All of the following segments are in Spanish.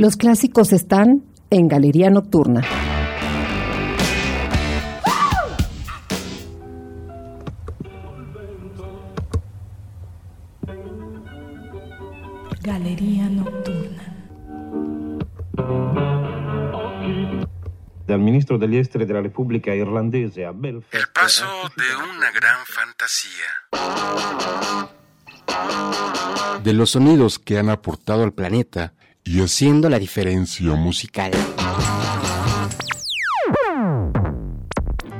Los clásicos están en Galería Nocturna. Galería Nocturna. Dal ministro degli esteri della Repubblica Irlandese a Belfast. El paso de una gran fantasía. De los sonidos que han aportado al planeta y haciendo la diferencia musical.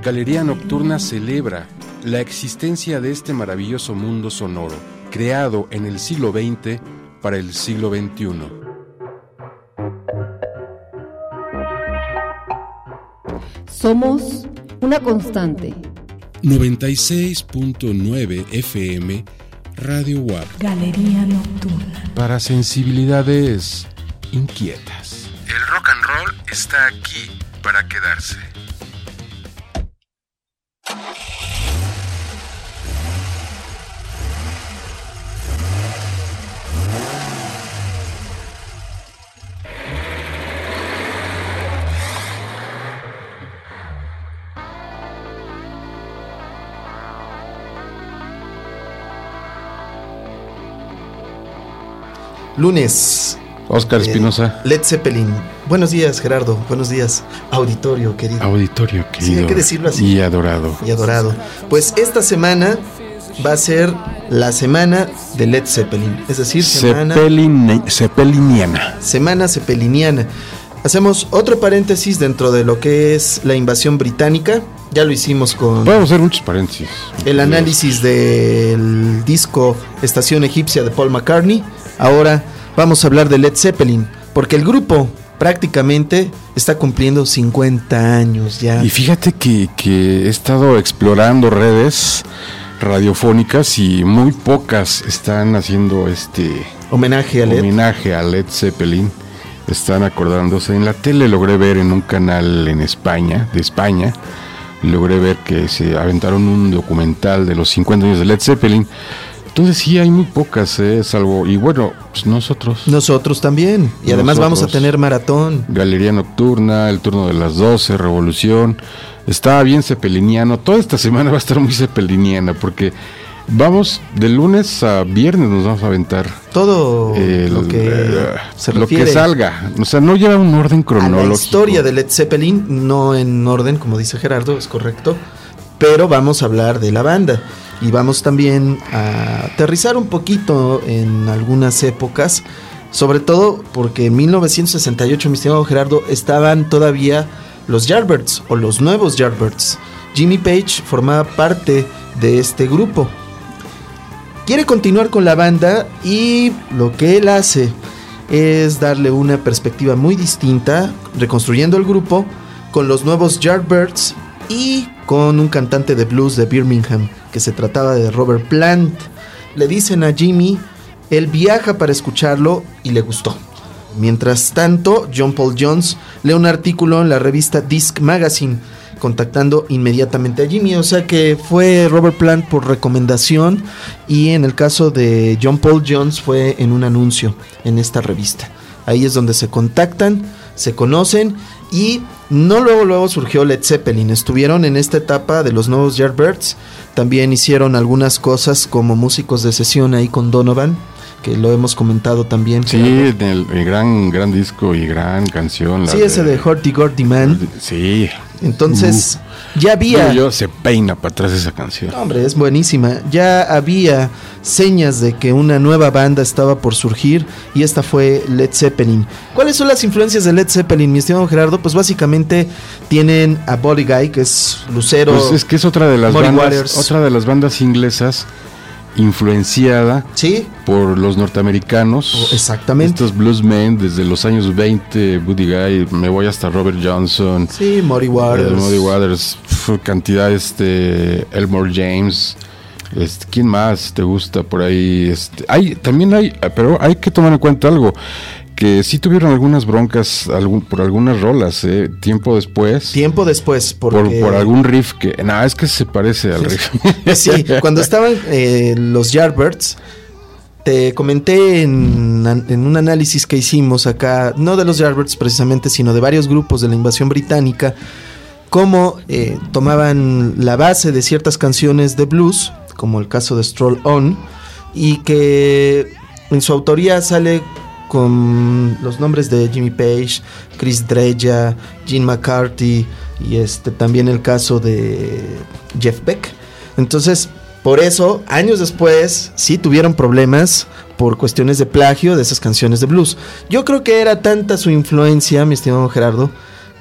Galería Nocturna celebra la existencia de este maravilloso mundo sonoro, creado en el siglo XX para el siglo XXI. Somos una constante. 96.9 FM Radio WAP Galería Nocturna. para sensibilidades inquietas. El rock and roll está aquí para quedarse. Lunes. Oscar Espinosa, Led Zeppelin. Buenos días, Gerardo. Buenos días, auditorio querido auditorio Sí, querido hay que decirlo así. y adorado. y adorado. Pues esta semana va a ser la semana de Led Zeppelin. Es decir, semana, Zeppelin- Zeppeliniana. semana zeppeliniana. Hacemos otro paréntesis dentro de lo que es la invasión británica. Ya lo hicimos con Podemos hacer muchos paréntesis. el análisis del disco Estación Egipcia de Paul McCartney. Ahora vamos a hablar de Led Zeppelin, porque el grupo prácticamente está cumpliendo 50 años ya. Y fíjate que, que he estado explorando redes radiofónicas y muy pocas están haciendo este Homenaje a Led. homenaje a Led Zeppelin. Están acordándose. En la tele logré ver en un canal en España, de España, logré ver que se aventaron un documental de los 50 años de Led Zeppelin. Entonces sí, hay muy pocas, ¿eh? salvo... Y bueno, pues nosotros. Nosotros también. Y además vamos a Nosotros. tener maratón. Galería Nocturna, el turno de las 12, Revolución. Estaba bien cepeliniano. Toda esta semana va a estar muy cepeliniana porque vamos de lunes a viernes nos vamos a aventar Todo el- lo que eh, se lo que salga. O sea, no lleva un orden a la cronológico. historia de Led Zeppelin, no en orden, como dice Gerardo, es correcto. Pero vamos a hablar de la banda. Y vamos también a aterrizar un poquito en algunas épocas. Sobre todo porque en 1968, mi estimado Gerardo, estaban todavía los Yardbirds o los nuevos Yardbirds. Jimmy Page formaba parte de este grupo. Quiere continuar con la banda y lo que él hace es darle una perspectiva muy distinta, reconstruyendo el grupo con los nuevos Yardbirds y con un cantante de blues de Birmingham, que se trataba de Robert Plant. Le dicen a Jimmy, él viaja para escucharlo y le gustó. Mientras tanto, John Paul Jones lee un artículo en la revista Disc Magazine, contactando inmediatamente a Jimmy. O sea que fue Robert Plant por recomendación y en el caso de John Paul Jones fue en un anuncio en esta revista. Ahí es donde se contactan, se conocen y no luego luego surgió Led Zeppelin. Estuvieron en esta etapa de los nuevos Yardbirds. También hicieron algunas cosas como músicos de sesión ahí con Donovan, que lo hemos comentado también. Sí, el, el gran gran disco y gran canción. la Sí, ese de Horty Gordy Man. Sí. Entonces, ya había. yo, se peina para atrás esa canción. Hombre, es buenísima. Ya había señas de que una nueva banda estaba por surgir y esta fue Led Zeppelin. ¿Cuáles son las influencias de Led Zeppelin, mi estimado Gerardo? Pues básicamente tienen a Body Guy, que es Lucero. Pues es que es otra de las bandas, otra de las bandas inglesas influenciada Sí, por los norteamericanos. Oh, exactamente. Estos bluesmen desde los años 20, Buddy Guy, me voy hasta Robert Johnson, sí, Muddy Waters. eh, Muddy Waters, pf, cantidad este Elmore James. Este, ¿Quién más te gusta por ahí? Este, hay, también hay, pero hay que tomar en cuenta algo, que sí tuvieron algunas broncas algún- por algunas rolas, eh, tiempo después. Tiempo después, por, por algún riff que, nada, es que se parece al riff. Sí, cuando estaban eh, los Yardbirds, te comenté en, en un análisis que hicimos acá, no de los Yardbirds precisamente, sino de varios grupos de la invasión británica, cómo eh, tomaban la base de ciertas canciones de blues, como el caso de Stroll On, y que en su autoría sale con los nombres de Jimmy Page, Chris Dreja, Gene McCarthy y este también el caso de Jeff Beck. Entonces, por eso, años después, sí tuvieron problemas por cuestiones de plagio de esas canciones de blues. Yo creo que era tanta su influencia, mi estimado Gerardo,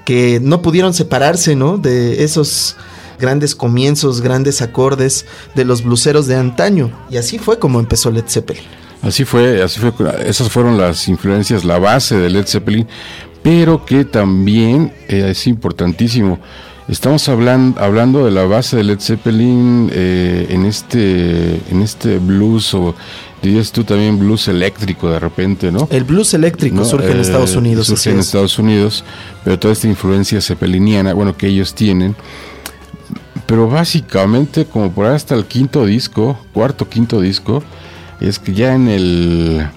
que no pudieron separarse, ¿no? De esos grandes comienzos, grandes acordes de los bluseros de antaño. Y así fue como empezó Led Zeppelin. Así fue, así fue. Esas fueron las influencias, la base de Led Zeppelin, pero que también eh, es importantísimo. Estamos hablando, hablando de la base de Led Zeppelin eh, en este en este blues o dirías tú también blues eléctrico de repente, ¿no? El blues eléctrico ¿No? surge en Eh, Estados Unidos. Surge en es. Estados Unidos, pero toda esta influencia zeppeliniana, bueno, que ellos tienen. Pero básicamente, como por ahí hasta el quinto disco, cuarto, quinto disco, es que ya en el.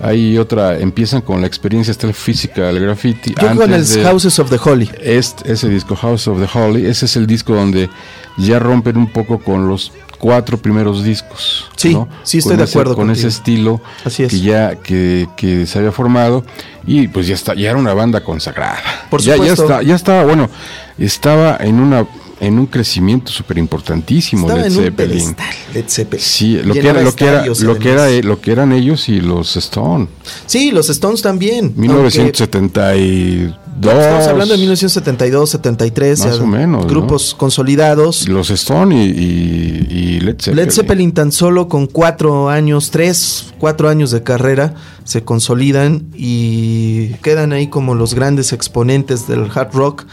Hay otra, empiezan con la experiencia, está el Physical Graffiti. Yo con el antes de- Houses of the Holy. este, ese disco House of the Holy, ese es el disco donde ya rompen un poco con los cuatro primeros discos. Sí, ¿no? sí estoy Con de ese- acuerdo Con contigo. ese estilo Así es. que ya que, que se había formado y pues ya está, ya era una banda consagrada. Por ya, ya supuesto. está, ya estaba, bueno, estaba en una en un crecimiento súper importantísimo Led Zeppelin. pedestal, Led Zeppelin. Sí, lo que era, lo que era, estadios, lo que era, además. lo que eran ellos y los Stone. Sí, los Stones también. aunque 1972. Estamos hablando de 1972, 73. Más o menos, ¿no? Grupos consolidados. Los Stone y, y- y Led Zeppelin. Led Zeppelin tan solo con cuatro años, tres, cuatro años de carrera, se consolidan y quedan ahí como los grandes exponentes del hard rock.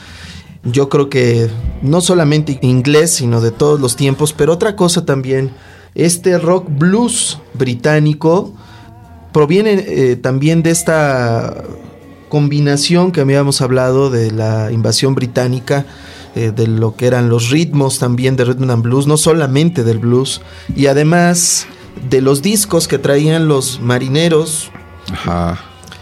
Yo creo que no solamente inglés, sino de todos los tiempos, pero otra cosa también, este rock blues británico proviene eh, también de esta combinación que habíamos hablado de la invasión británica, eh, de lo que eran los ritmos también de rhythm and blues, no solamente del blues, y además de los discos que traían los marineros Ajá.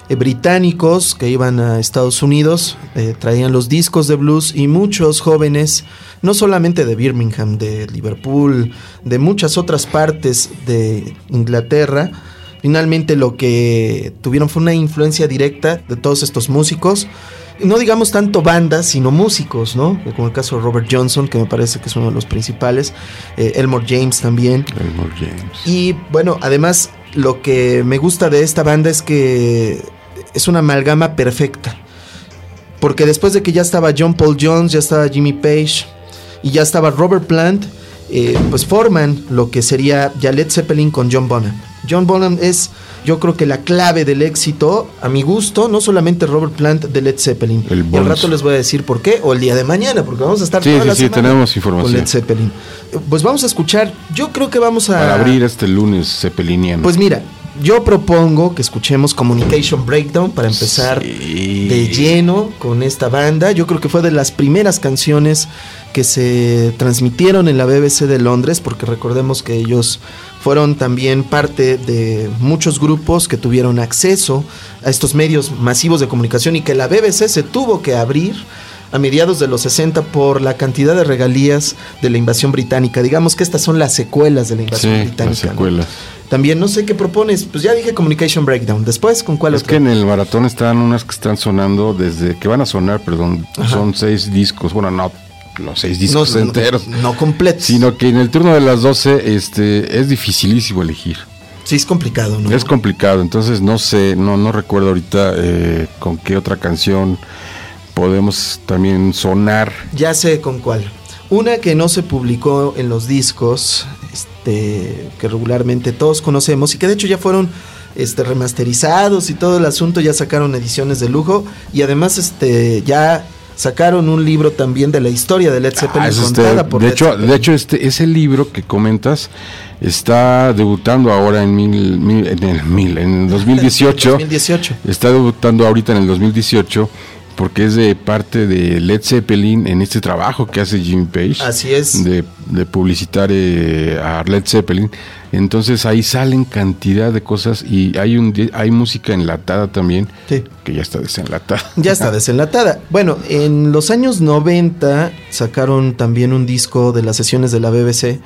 Eh, británicos que iban a Estados Unidos, eh, traían los discos de blues y muchos jóvenes, no solamente de Birmingham, de Liverpool, de muchas otras partes de Inglaterra, finalmente lo que tuvieron fue una influencia directa de todos estos músicos. No digamos tanto bandas, sino músicos, ¿no? Como el caso de Robert Johnson, que me parece que es uno de los principales. eh, Elmore James también. Elmore James. Y bueno, además lo que me gusta de esta banda es que es una amalgama perfecta. Porque después de que ya estaba John Paul Jones, ya estaba Jimmy Page y ya estaba Robert Plant, eh, pues forman lo que sería ya Led Zeppelin con John Bonham. John Bonham es, yo creo que la clave del éxito, a mi gusto, no solamente Robert Plant de Led Zeppelin. El y al rato les voy a decir por qué, o el día de mañana, porque vamos a estar Sí, toda sí, la sí, tenemos información. con Led Zeppelin. Pues vamos a escuchar, yo creo que vamos a... Para abrir este lunes zeppeliniano. Pues mira, yo propongo que escuchemos Communication Breakdown para empezar Sí. de lleno con esta banda. Yo creo que fue de las primeras canciones que se transmitieron en la BBC de Londres, porque recordemos que ellos fueron también parte de muchos grupos que tuvieron acceso a estos medios masivos de comunicación y que la BBC se tuvo que abrir a mediados de los 60 por la cantidad de regalías de la invasión británica. Digamos que estas son las secuelas de la Sí, invasión británica. las ¿no? También no sé qué propones. Pues ya dije Communication Breakdown. Después, ¿con cuál Es otro? que en el maratón están unas que están sonando desde que van a sonar, perdón, Ajá. son seis discos, bueno, no los seis discos no- enteros, No, completos. sino que en el turno de las 12 este, es dificilísimo elegir. Sí, es complicado, ¿no? Es complicado, entonces no sé, no, no recuerdo ahorita eh, con qué otra canción podemos también sonar. Ya sé con cuál. Una que no se publicó en los discos, este, que regularmente todos conocemos y que de hecho ya fueron este, remasterizados y todo el asunto, ya sacaron ediciones de lujo y además este, ya sacaron un libro también de la historia de Led Zeppelin Ah, es este, por de Led hecho, Zeppelin. de hecho este ese libro que comentas está debutando ahora en mil, mil- en el mil, en el 2018. 2018. Está debutando ahorita en el 2018 porque es de parte de Led Zeppelin en este trabajo que hace Jimmy Page. Así es. De, de publicitar eh, a Led Zeppelin. Entonces ahí salen cantidad de cosas y hay, un, hay música enlatada también, Sí. que ya está desenlatada. Ya está desenlatada. Bueno, en los años 90 sacaron también un disco de las sesiones de la BBC.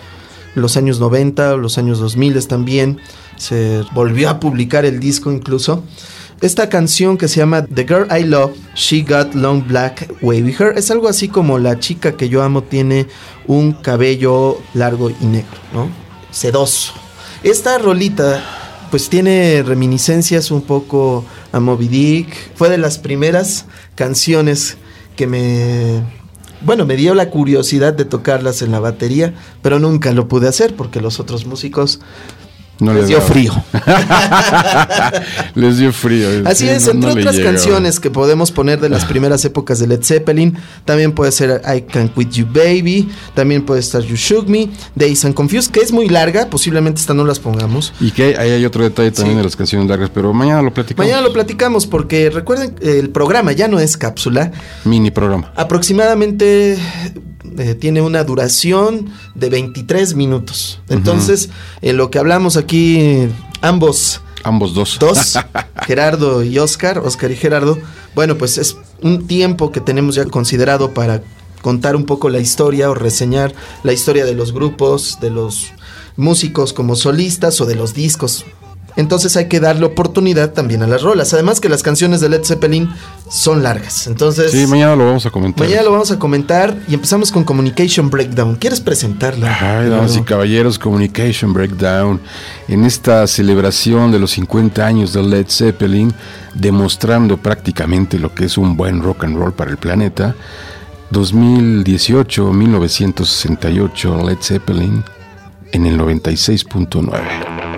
Los años 90, los años 2000 también. Se volvió a publicar el disco incluso. Esta canción que se llama The Girl I Love, She Got Long Black Wavy Hair, es algo así como la chica que yo amo tiene un cabello largo y negro, ¿no? Sedoso. Esta rolita pues tiene reminiscencias un poco a Moby Dick. Fue de las primeras canciones que me... Bueno, me dio la curiosidad de tocarlas en la batería, pero nunca lo pude hacer porque los otros músicos No les le dio daba. frío. Les dio frío. Así sí, es, no- entre no otras canciones que podemos poner de las primeras épocas de Led Zeppelin, también puede ser I Can't Quit You Baby, también puede estar You Shook Me, Days and Confused, que es muy larga, posiblemente esta no las pongamos. Y que ahí hay otro detalle también Sí. de las canciones largas, pero mañana lo platicamos. Mañana lo platicamos porque recuerden, el programa ya no es cápsula, Mini programa. aproximadamente eh, tiene una duración de 23 minutos. Entonces, en lo que hablamos aquí, ambos Ambos dos. dos, Gerardo y Oscar, Oscar y Gerardo, bueno, pues es un tiempo que tenemos ya considerado para contar un poco la historia o reseñar la historia de los grupos, de los músicos como solistas o de los discos. Entonces hay que darle oportunidad también a las rolas. Además que las canciones de Led Zeppelin son largas. Entonces, Sí, mañana lo vamos a comentar. mañana lo vamos a comentar y empezamos con Communication Breakdown. ¿Quieres presentarla? Ay, damas y caballeros, Communication Breakdown. En esta celebración de los 50 años de Led Zeppelin, demostrando prácticamente lo que es un buen rock and roll para el planeta. 2018-1968, Led Zeppelin en el 96.9.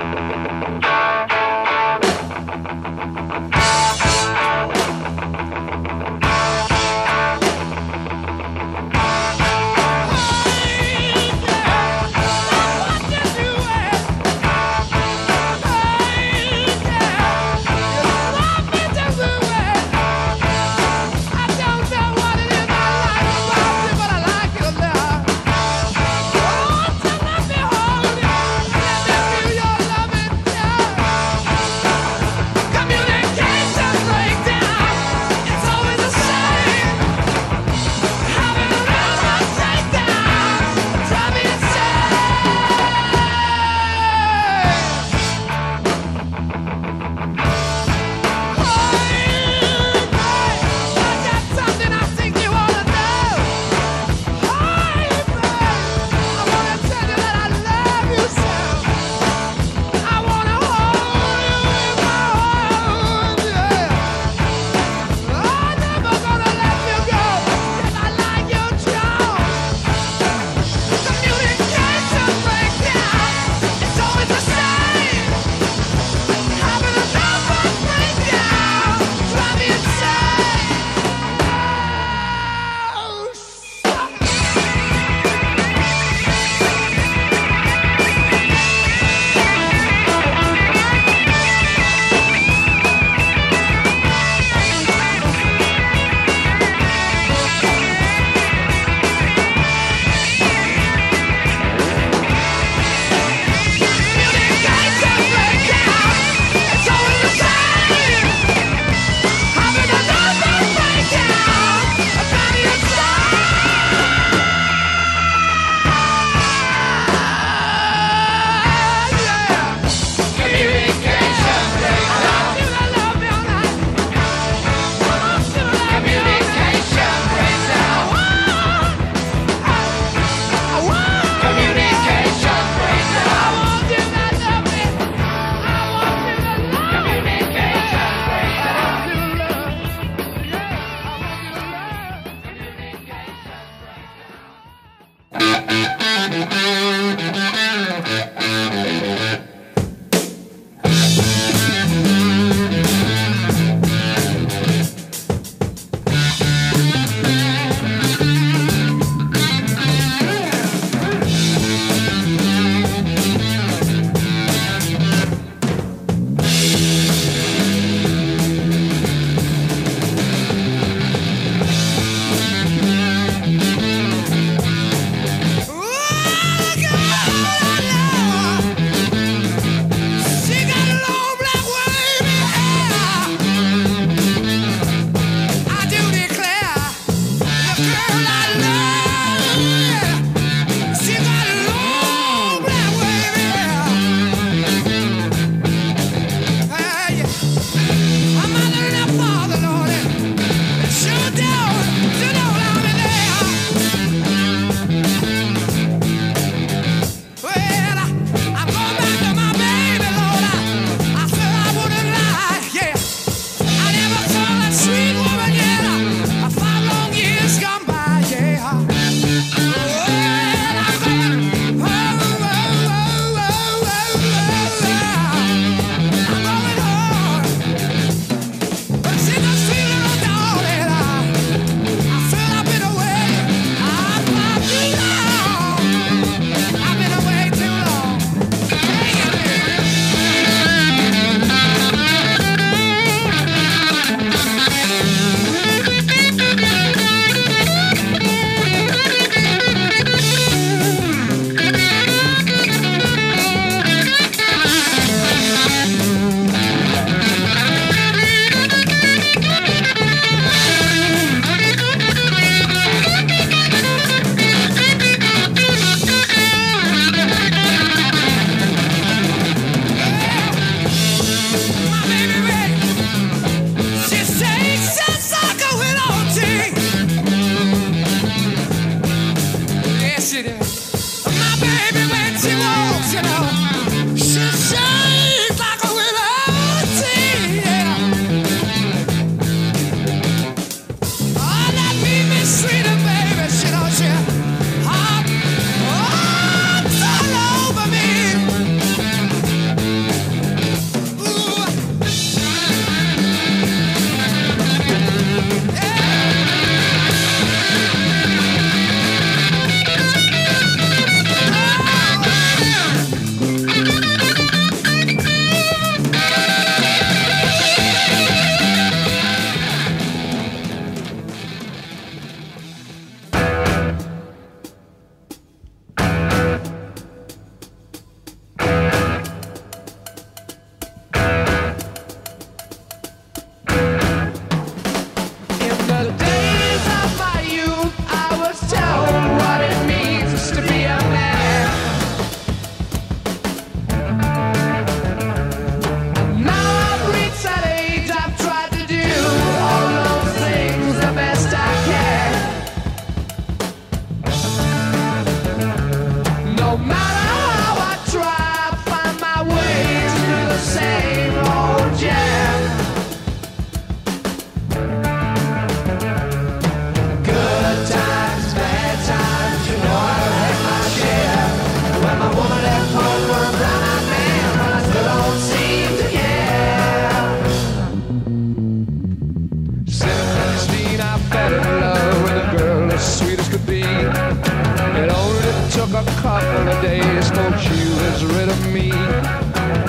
a couple of days till she was rid of me.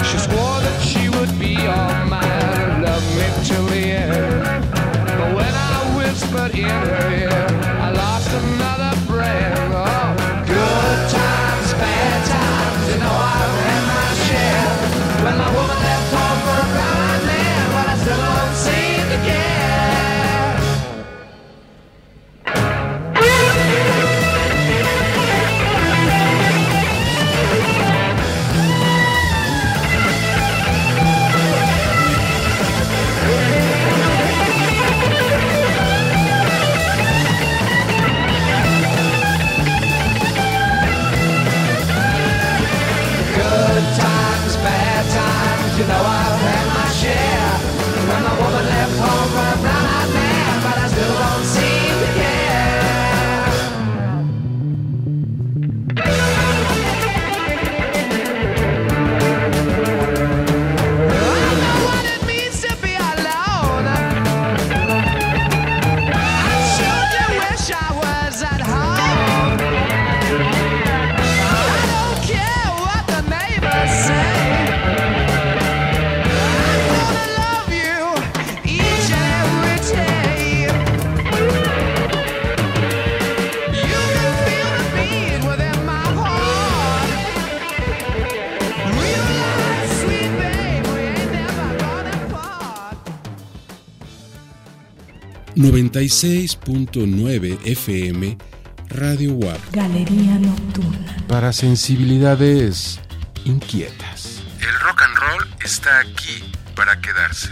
She swore that she would be all mine and love me till the end. But when I whispered in her ear, 96.9 FM Radio WAP Galería Nocturna. Para sensibilidades inquietas. El rock and roll está aquí para quedarse.